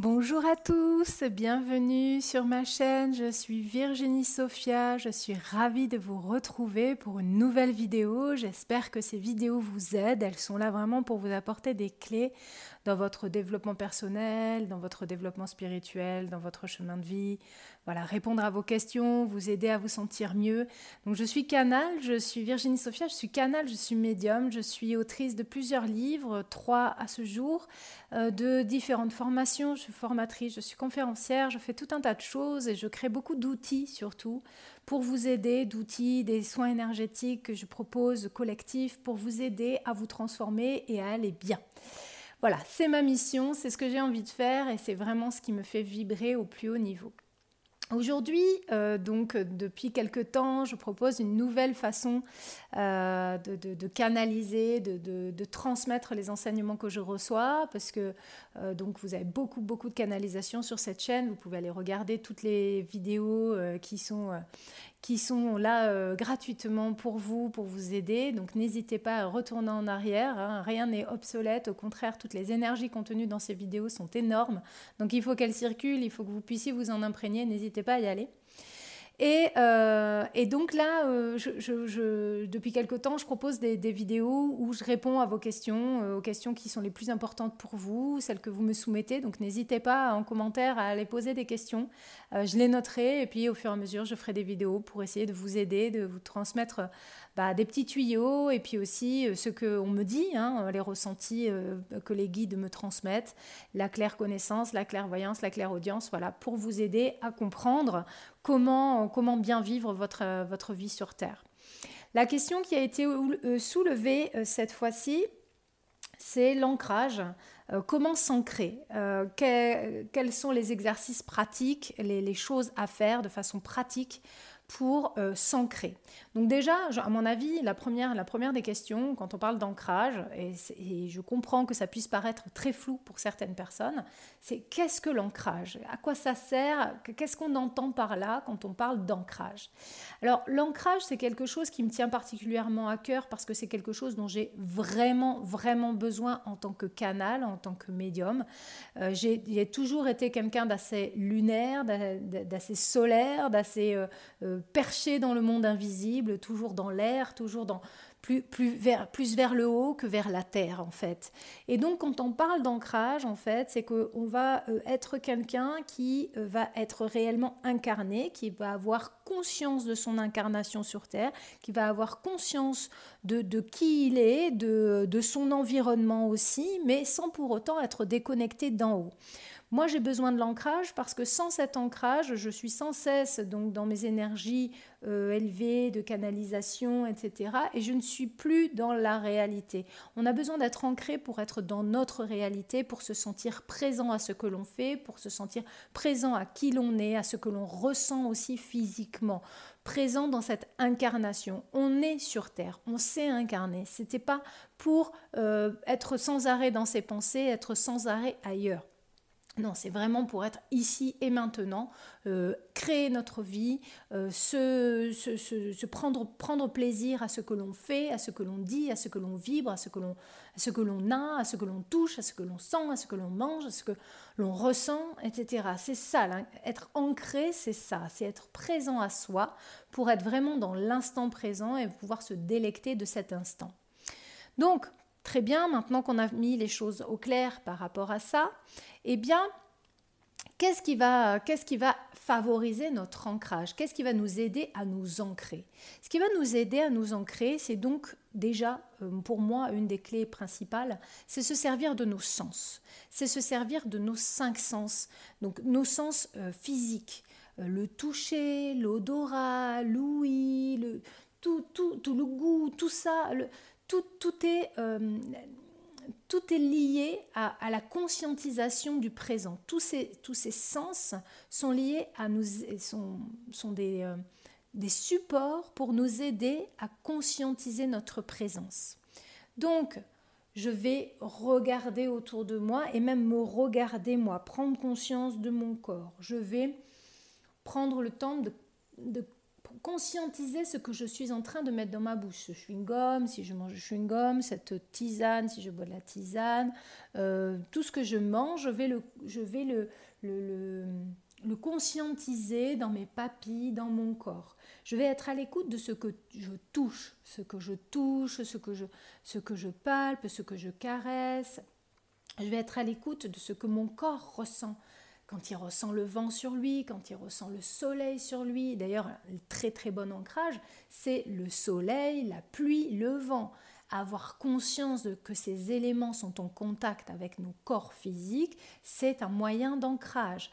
Bonjour à tous, bienvenue sur ma chaîne, je suis Virginie Sophia, je suis ravie de vous retrouver pour une nouvelle vidéo. J'espère que ces vidéos vous aident, elles sont là vraiment pour vous apporter des clés dans votre développement personnel, dans votre développement spirituel, dans votre chemin de vie. Voilà, répondre à vos questions, vous aider à vous sentir mieux. Donc je suis canal, je suis Virginie Sophia, je suis canal, je suis médium, je suis autrice de plusieurs livres, trois à ce jour, euh, de différentes formations formatrice, je suis conférencière, je fais tout un tas de choses et je crée beaucoup d'outils surtout pour vous aider, d'outils, des soins énergétiques que je propose collectifs pour vous aider à vous transformer et à aller bien. Voilà, c'est ma mission, c'est ce que j'ai envie de faire et c'est vraiment ce qui me fait vibrer au plus haut niveau. Aujourd'hui, euh, donc depuis quelque temps, je propose une nouvelle façon euh, de, canaliser, de, transmettre les enseignements que je reçois, parce que euh, donc vous avez beaucoup beaucoup de canalisation sur cette chaîne. Vous pouvez aller regarder toutes les vidéos qui sont qui sont là euh, gratuitement pour vous, pour vous aider. Donc n'hésitez pas à retourner en arrière. Hein. Rien n'est obsolète. Au contraire, toutes les énergies contenues dans ces vidéos sont énormes. Donc il faut qu'elles circulent, il faut que vous puissiez vous en imprégner. N'hésitez pas à y aller. Euh, et, donc là, euh, depuis quelque temps, je propose des, vidéos où je réponds à vos questions, euh, aux questions qui sont les plus importantes pour vous, celles que vous me soumettez. Donc n'hésitez pas en commentaire à aller poser des questions. je les noterai et puis au fur et à mesure, je ferai des vidéos pour essayer de vous aider, de vous transmettre bah, des petits tuyaux et puis aussi ce qu'on me dit, hein, les ressentis que les guides me transmettent, la claire connaissance, la clairvoyance, la claire audience, voilà, pour vous aider à comprendre comment, comment bien vivre votre, votre vie sur Terre. La question qui a été euh, soulevée euh, cette fois-ci, c'est l'ancrage. Euh, comment s'ancrer Quels sont les exercices pratiques, les, choses à faire de façon pratique pour euh, s'ancrer. Donc déjà, à mon avis, la première, des questions, quand on parle d'ancrage, et, je comprends que ça puisse paraître très flou pour certaines personnes, c'est qu'est-ce que l'ancrage? À quoi ça sert? Qu'est-ce qu'on entend par là quand on parle d'ancrage? Alors l'ancrage, c'est quelque chose qui me tient particulièrement à cœur parce que c'est quelque chose dont j'ai vraiment, vraiment besoin en tant que canal, en tant que médium. Euh, j'ai toujours été quelqu'un d'assez lunaire, d'assez solaire, d'assez... Euh, perché dans le monde invisible, toujours dans l'air, toujours plus, vers, le haut que vers la terre en fait. Et donc quand on parle d'ancrage en fait, c'est qu'on va euh, être quelqu'un qui euh, va être réellement incarné, qui va avoir conscience de son incarnation sur terre, qui va avoir conscience de, qui il est, de son environnement aussi, mais sans pour autant être déconnecté d'en haut. Moi, j'ai besoin de l'ancrage parce que sans cet ancrage, je suis sans cesse donc dans mes énergies euh, élevées de canalisation, etc. Et je ne suis plus dans la réalité. On a besoin d'être ancré pour être dans notre réalité, pour se sentir présent à ce que l'on fait, pour se sentir présent à qui l'on est, à ce que l'on ressent aussi physiquement, présent dans cette incarnation. On est sur Terre, on s'est incarné. C'était pas pour euh, être sans arrêt dans ses pensées, être sans arrêt ailleurs. Non, c'est vraiment pour être ici et maintenant, euh, créer notre vie, euh, se, prendre, plaisir à ce que l'on fait, à ce que l'on dit, à ce que l'on vibre, à ce que l'on a, à ce que l'on touche, à ce que l'on sent, à ce que l'on mange, à ce que l'on ressent, etc. C'est ça, être ancré, c'est ça, c'est être présent à soi pour être vraiment dans l'instant présent et pouvoir se délecter de cet instant. Donc, Très bien, maintenant qu'on a mis les choses au clair par rapport à ça, eh bien, qu'est-ce qui va, favoriser notre ancrage? Qu'est-ce qui va nous aider à nous ancrer? Ce qui va nous aider à nous ancrer, c'est donc déjà, euh, pour moi, une des clés principales, c'est se servir de nos sens. C'est se servir de nos cinq sens, donc nos sens euh, physiques, euh, le toucher, l'odorat, l'ouïe, tout, tout, tout, le goût, tout ça, le, tout, est, tout est lié à, la conscientisation du présent. Tous ces, tous ces sens sont liés à nous, sont, sont des, euh, des supports pour nous aider à conscientiser notre présence. Donc, je vais regarder autour de moi et même me regarder moi, prendre conscience de mon corps. Je vais prendre le temps de, de conscientiser ce que je suis en train de mettre dans ma bouche. Ce chewing-gum, si je mange du chewing-gum, cette tisane, si je bois de la tisane, euh, tout ce que je mange, je vais le, je vais le, le, le, conscientiser dans mes papilles, dans mon corps. Je vais être à l'écoute de ce que je touche, ce que je touche, ce que je, ce que je palpe, ce que je caresse. Je vais être à l'écoute de ce que mon corps ressent quand il ressent le vent sur lui, quand il ressent le soleil sur lui. D'ailleurs, un très très bon ancrage, c'est le soleil, la pluie, le vent. Avoir conscience que ces éléments sont en contact avec nos corps physiques, c'est un moyen d'ancrage.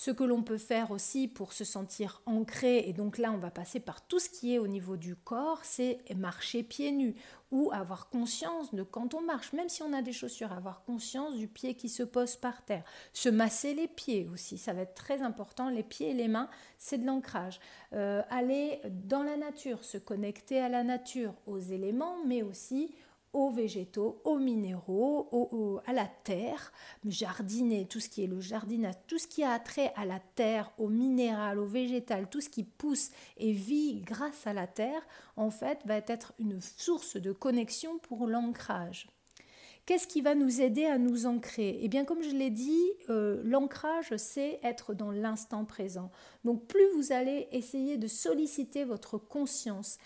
Ce que l'on peut faire aussi pour se sentir ancré, et donc là on va passer par tout ce qui est au niveau du corps, c'est marcher pieds nus ou avoir conscience de quand on marche, même si on a des chaussures, avoir conscience du pied qui se pose par terre. Se masser les pieds aussi, ça va être très important. Les pieds et les mains, c'est de l'ancrage. Euh, aller dans la nature, se connecter à la nature, aux éléments, mais aussi aux végétaux, aux minéraux, à la terre, jardiner, tout ce qui est le jardinage, tout ce qui a trait à la terre, au minéral, au végétal, tout ce qui pousse et vit grâce à la terre, en fait, va être une source de connexion pour l'ancrage. Qu'est-ce qui va nous aider à nous ancrer? Eh bien, comme je l'ai dit, euh, l'ancrage, c'est être dans l'instant présent. Donc, plus vous allez essayer de solliciter votre conscience,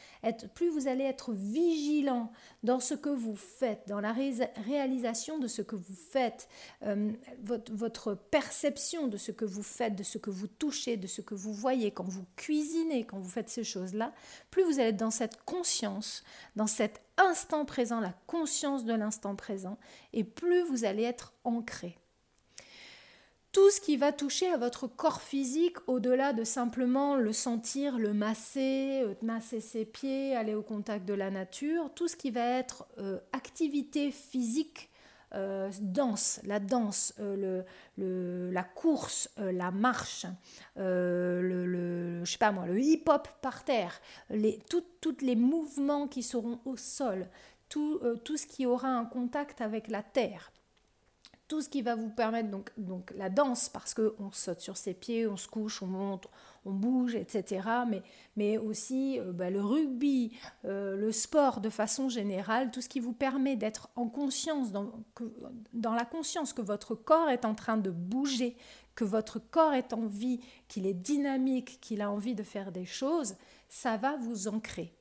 plus vous allez être vigilant dans ce que vous faites, dans la réalisation de ce que vous faites, euh, votre, votre perception de ce que vous faites, de ce que vous touchez, de ce que vous voyez quand vous cuisinez, quand vous faites ces choses-là, plus vous allez être dans cette conscience, dans cet instant présent, la conscience de l'instant présent, et plus vous allez être ancré. Tout ce qui va toucher à votre corps physique au-delà de simplement le sentir, le masser, euh, masser ses pieds, aller au contact de la nature, tout ce qui va être euh, activité physique, euh, danse, la danse, la course, la marche, le, sais pas moi, le hip-hop par terre, les, tous les mouvements qui seront au sol, tout, tout ce qui aura un contact avec la terre tout ce qui va vous permettre donc, donc la danse parce qu'on saute sur ses pieds, on se couche, on monte, on bouge, etc. Mais, mais aussi euh, bah, le rugby, euh, le sport de façon générale, tout ce qui vous permet d'être en conscience, dans, dans la conscience que votre corps est en train de bouger, que votre corps est en vie, qu'il est dynamique, qu'il a envie de faire des choses, ça va vous ancrer.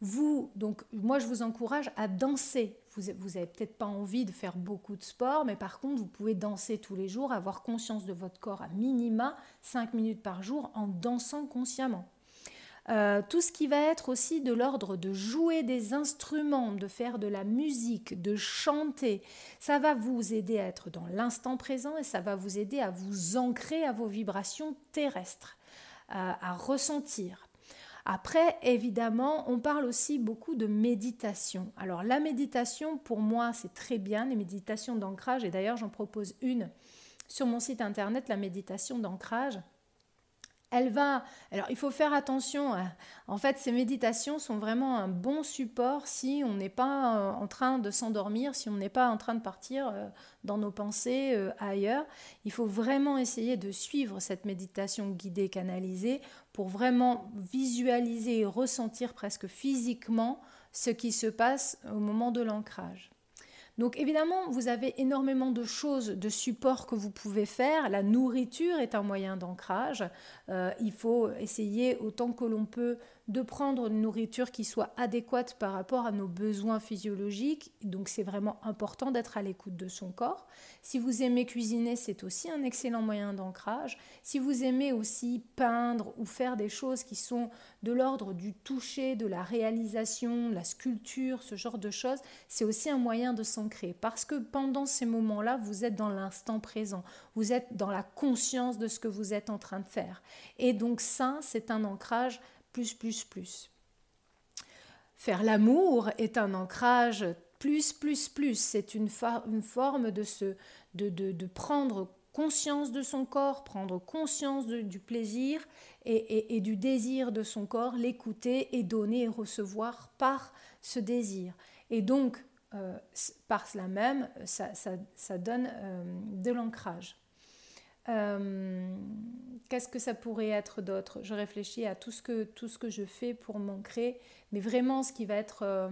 Vous, donc, moi, je vous encourage à danser. Vous n'avez peut-être pas envie de faire beaucoup de sport, mais par contre, vous pouvez danser tous les jours, avoir conscience de votre corps à minima 5 minutes par jour en dansant consciemment. Euh, tout ce qui va être aussi de l'ordre de jouer des instruments, de faire de la musique, de chanter, ça va vous aider à être dans l'instant présent et ça va vous aider à vous ancrer à vos vibrations terrestres, à ressentir. Après, évidemment, on parle aussi beaucoup de méditation. Alors la méditation, pour moi, c'est très bien, les méditations d'ancrage, et d'ailleurs j'en propose une sur mon site internet, la méditation d'ancrage elle va. Alors, il faut faire attention. En fait, ces méditations sont vraiment un bon support si on n'est pas euh, en train de s'endormir, si on n'est pas en train de partir euh, dans nos pensées euh, ailleurs. Il faut vraiment essayer de suivre cette méditation guidée, canalisée, pour vraiment visualiser et ressentir presque physiquement ce qui se passe au moment de l'ancrage. Donc évidemment, vous avez énormément de choses, de supports que vous pouvez faire. La nourriture est un moyen d'ancrage. Euh, il faut essayer autant que l'on peut de prendre une nourriture qui soit adéquate par rapport à nos besoins physiologiques. Donc c'est vraiment important d'être à l'écoute de son corps. Si vous aimez cuisiner, c'est aussi un excellent moyen d'ancrage. Si vous aimez aussi peindre ou faire des choses qui sont de l'ordre du toucher, de la réalisation, la sculpture, ce genre de choses, c'est aussi un moyen de s'ancrer. Parce que pendant ces moments-là, vous êtes dans l'instant présent. Vous êtes dans la conscience de ce que vous êtes en train de faire. Et donc ça, c'est un ancrage plus, plus, plus. Faire l'amour est un ancrage plus, plus, plus. C'est une, forme de, prendre conscience de son corps, prendre conscience du plaisir et, du désir de son corps, l'écouter et donner et recevoir par ce désir. Et donc, euh, par cela même, ça donne euh, de l'ancrage. Euh, qu'est-ce que ça pourrait être d'autre? Je réfléchis à tout ce, que, tout ce que je fais pour m'ancrer, mais vraiment ce qui va être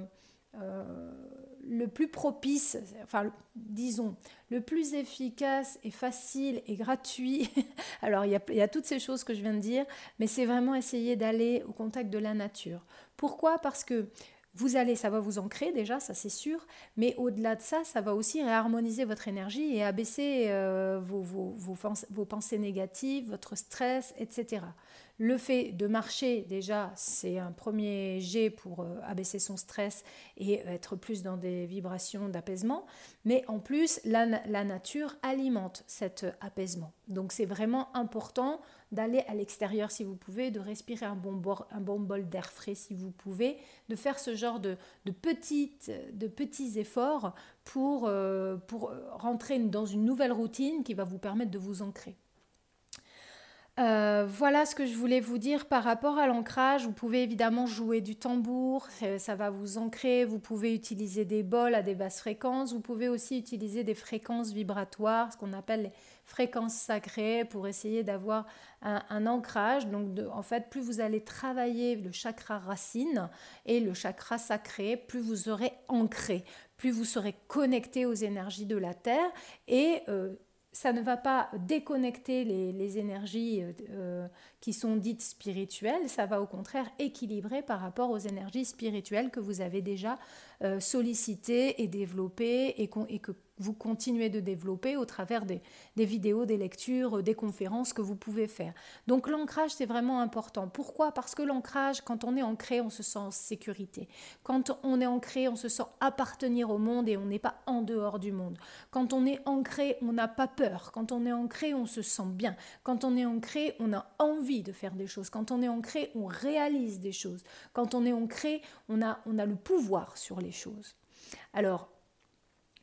le plus propice, enfin disons, le plus efficace et facile et gratuit. Alors il y, a, il y, a, toutes ces choses que je viens de dire, mais c'est vraiment essayer d'aller au contact de la nature. Pourquoi? Parce que vous allez, ça va vous ancrer déjà, ça c'est sûr, mais au-delà de ça, ça va aussi réharmoniser votre énergie et abaisser euh, vos, vos, vos, pensées négatives, votre stress, etc. Le fait de marcher, déjà, c'est un premier jet pour euh, abaisser son stress et être plus dans des vibrations d'apaisement. Mais en plus, la, nature alimente cet apaisement. Donc c'est vraiment important d'aller à l'extérieur si vous pouvez, de respirer un bon, bol d'air frais si vous pouvez, de faire ce genre de, petites, de petits efforts pour, euh, pour rentrer dans une nouvelle routine qui va vous permettre de vous ancrer. Euh, voilà ce que je voulais vous dire par rapport à l'ancrage. Vous pouvez évidemment jouer du tambour, ça va vous ancrer. Vous pouvez utiliser des bols à des basses fréquences. Vous pouvez aussi utiliser des fréquences vibratoires, ce qu'on appelle les fréquences sacrées, pour essayer d'avoir un, ancrage. Donc, en fait, plus vous allez travailler le chakra racine et le chakra sacré, plus vous aurez ancré, plus vous serez connecté aux énergies de la Terre et euh, ça ne va pas déconnecter les, énergies euh, euh, qui sont dites spirituelles, ça va au contraire équilibrer par rapport aux énergies spirituelles que vous avez déjà sollicitées et développées et, et que vous continuez de développer au travers des, vidéos, des lectures, des conférences que vous pouvez faire. Donc l'ancrage, c'est vraiment important. Pourquoi? Parce que l'ancrage, quand on est ancré, on se sent en sécurité. Quand on est ancré, on se sent appartenir au monde et on n'est pas en dehors du monde. Quand on est ancré, on n'a pas peur. Quand on est ancré, on se sent bien. Quand on est ancré, on a envie de faire des choses. Quand on est ancré, on réalise des choses. Quand on est ancré, on a, on a le pouvoir sur les choses. Alors,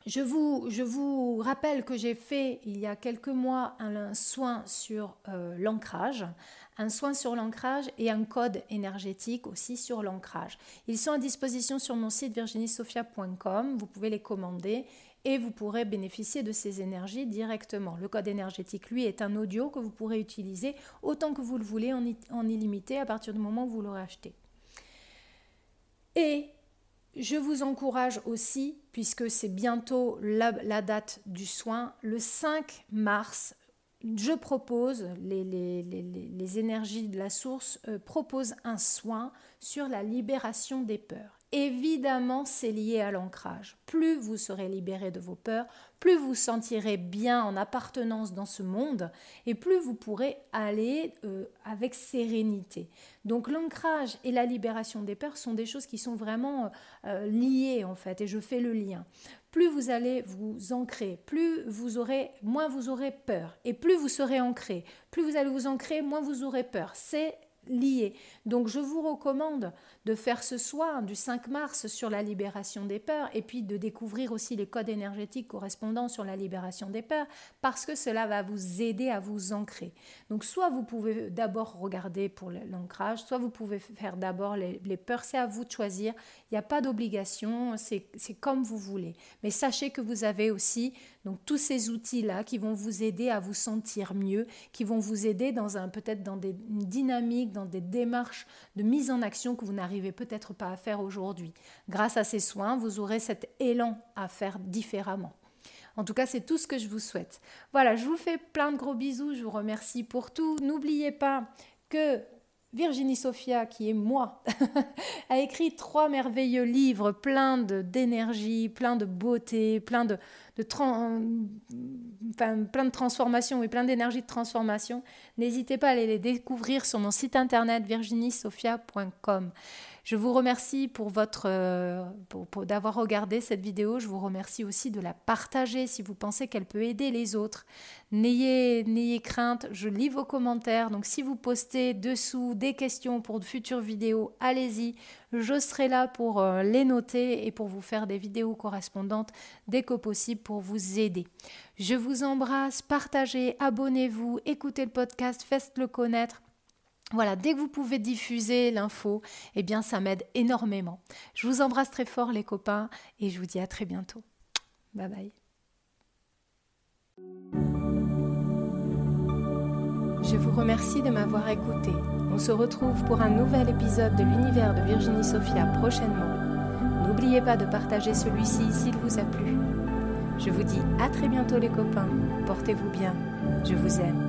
je vous, rappelle que j'ai fait il y a quelques mois un, soin sur euh, l'ancrage, un soin sur l'ancrage et un code énergétique aussi sur l'ancrage. Ils sont à disposition sur mon site virginiesophia.com, vous pouvez les commander et vous pourrez bénéficier de ces énergies directement. Le code énergétique, lui, est un audio que vous pourrez utiliser autant que vous le voulez en, en illimité à partir du moment où vous l'aurez acheté. Et je vous encourage aussi, puisque c'est bientôt la, date du soin, le 5 mars, je propose, les, énergies de la source euh, proposent un soin sur la libération des peurs. Évidemment, c'est lié à l'ancrage. Plus vous serez libéré de vos peurs, plus vous sentirez bien en appartenance dans ce monde et plus vous pourrez aller euh, avec sérénité. Donc l'ancrage et la libération des peurs sont des choses qui sont vraiment euh, liées en fait et je fais le lien. Plus vous allez vous ancrer, plus vous aurez, moins vous aurez peur et plus vous serez ancré. Plus vous allez vous ancrer, moins vous aurez peur. C'est liés. Donc je vous recommande de faire ce soir du 5 mars sur la libération des peurs et puis de découvrir aussi les codes énergétiques correspondants sur la libération des peurs parce que cela va vous aider à vous ancrer. Donc soit vous pouvez d'abord regarder pour l'ancrage, soit vous pouvez faire d'abord les, peurs, c'est à vous de choisir. Il n'y a pas d'obligation, c'est comme vous voulez. Mais sachez que vous avez aussi donc tous ces outils-là qui vont vous aider à vous sentir mieux, qui vont vous aider dans un peut-être dans des dynamiques, dans des démarches de mise en action que vous n'arrivez peut-être pas à faire aujourd'hui. Grâce à ces soins, vous aurez cet élan à faire différemment. En tout cas, c'est tout ce que je vous souhaite. Voilà, je vous fais plein de gros bisous, je vous remercie pour tout. N'oubliez pas que Virginie Sophia, qui est moi, a écrit trois merveilleux livres pleins d'énergie, plein de beauté, plein de, de, plein de transformation et plein d'énergie de transformation. N'hésitez pas à aller les découvrir sur mon site internet virginiesophia.com. Je vous remercie pour votre euh, pour, d'avoir regardé cette vidéo. Je vous remercie aussi de la partager si vous pensez qu'elle peut aider les autres. N'ayez crainte, je lis vos commentaires. Donc si vous postez dessous des questions pour de futures vidéos, allez-y. Je serai là pour euh, les noter et pour vous faire des vidéos correspondantes dès que possible pour vous aider. Je vous embrasse, partagez, abonnez-vous, écoutez le podcast, faites-le connaître. Voilà, dès que vous pouvez diffuser l'info, eh bien ça m'aide énormément. Je vous embrasse très fort les copains et je vous dis à très bientôt. Bye bye. Je vous remercie de m'avoir écouté. On se retrouve pour un nouvel épisode de l'univers de Virginie Sophia prochainement. N'oubliez pas de partager celui-ci s'il vous a plu. Je vous dis à très bientôt les copains. Portez-vous bien. Je vous aime.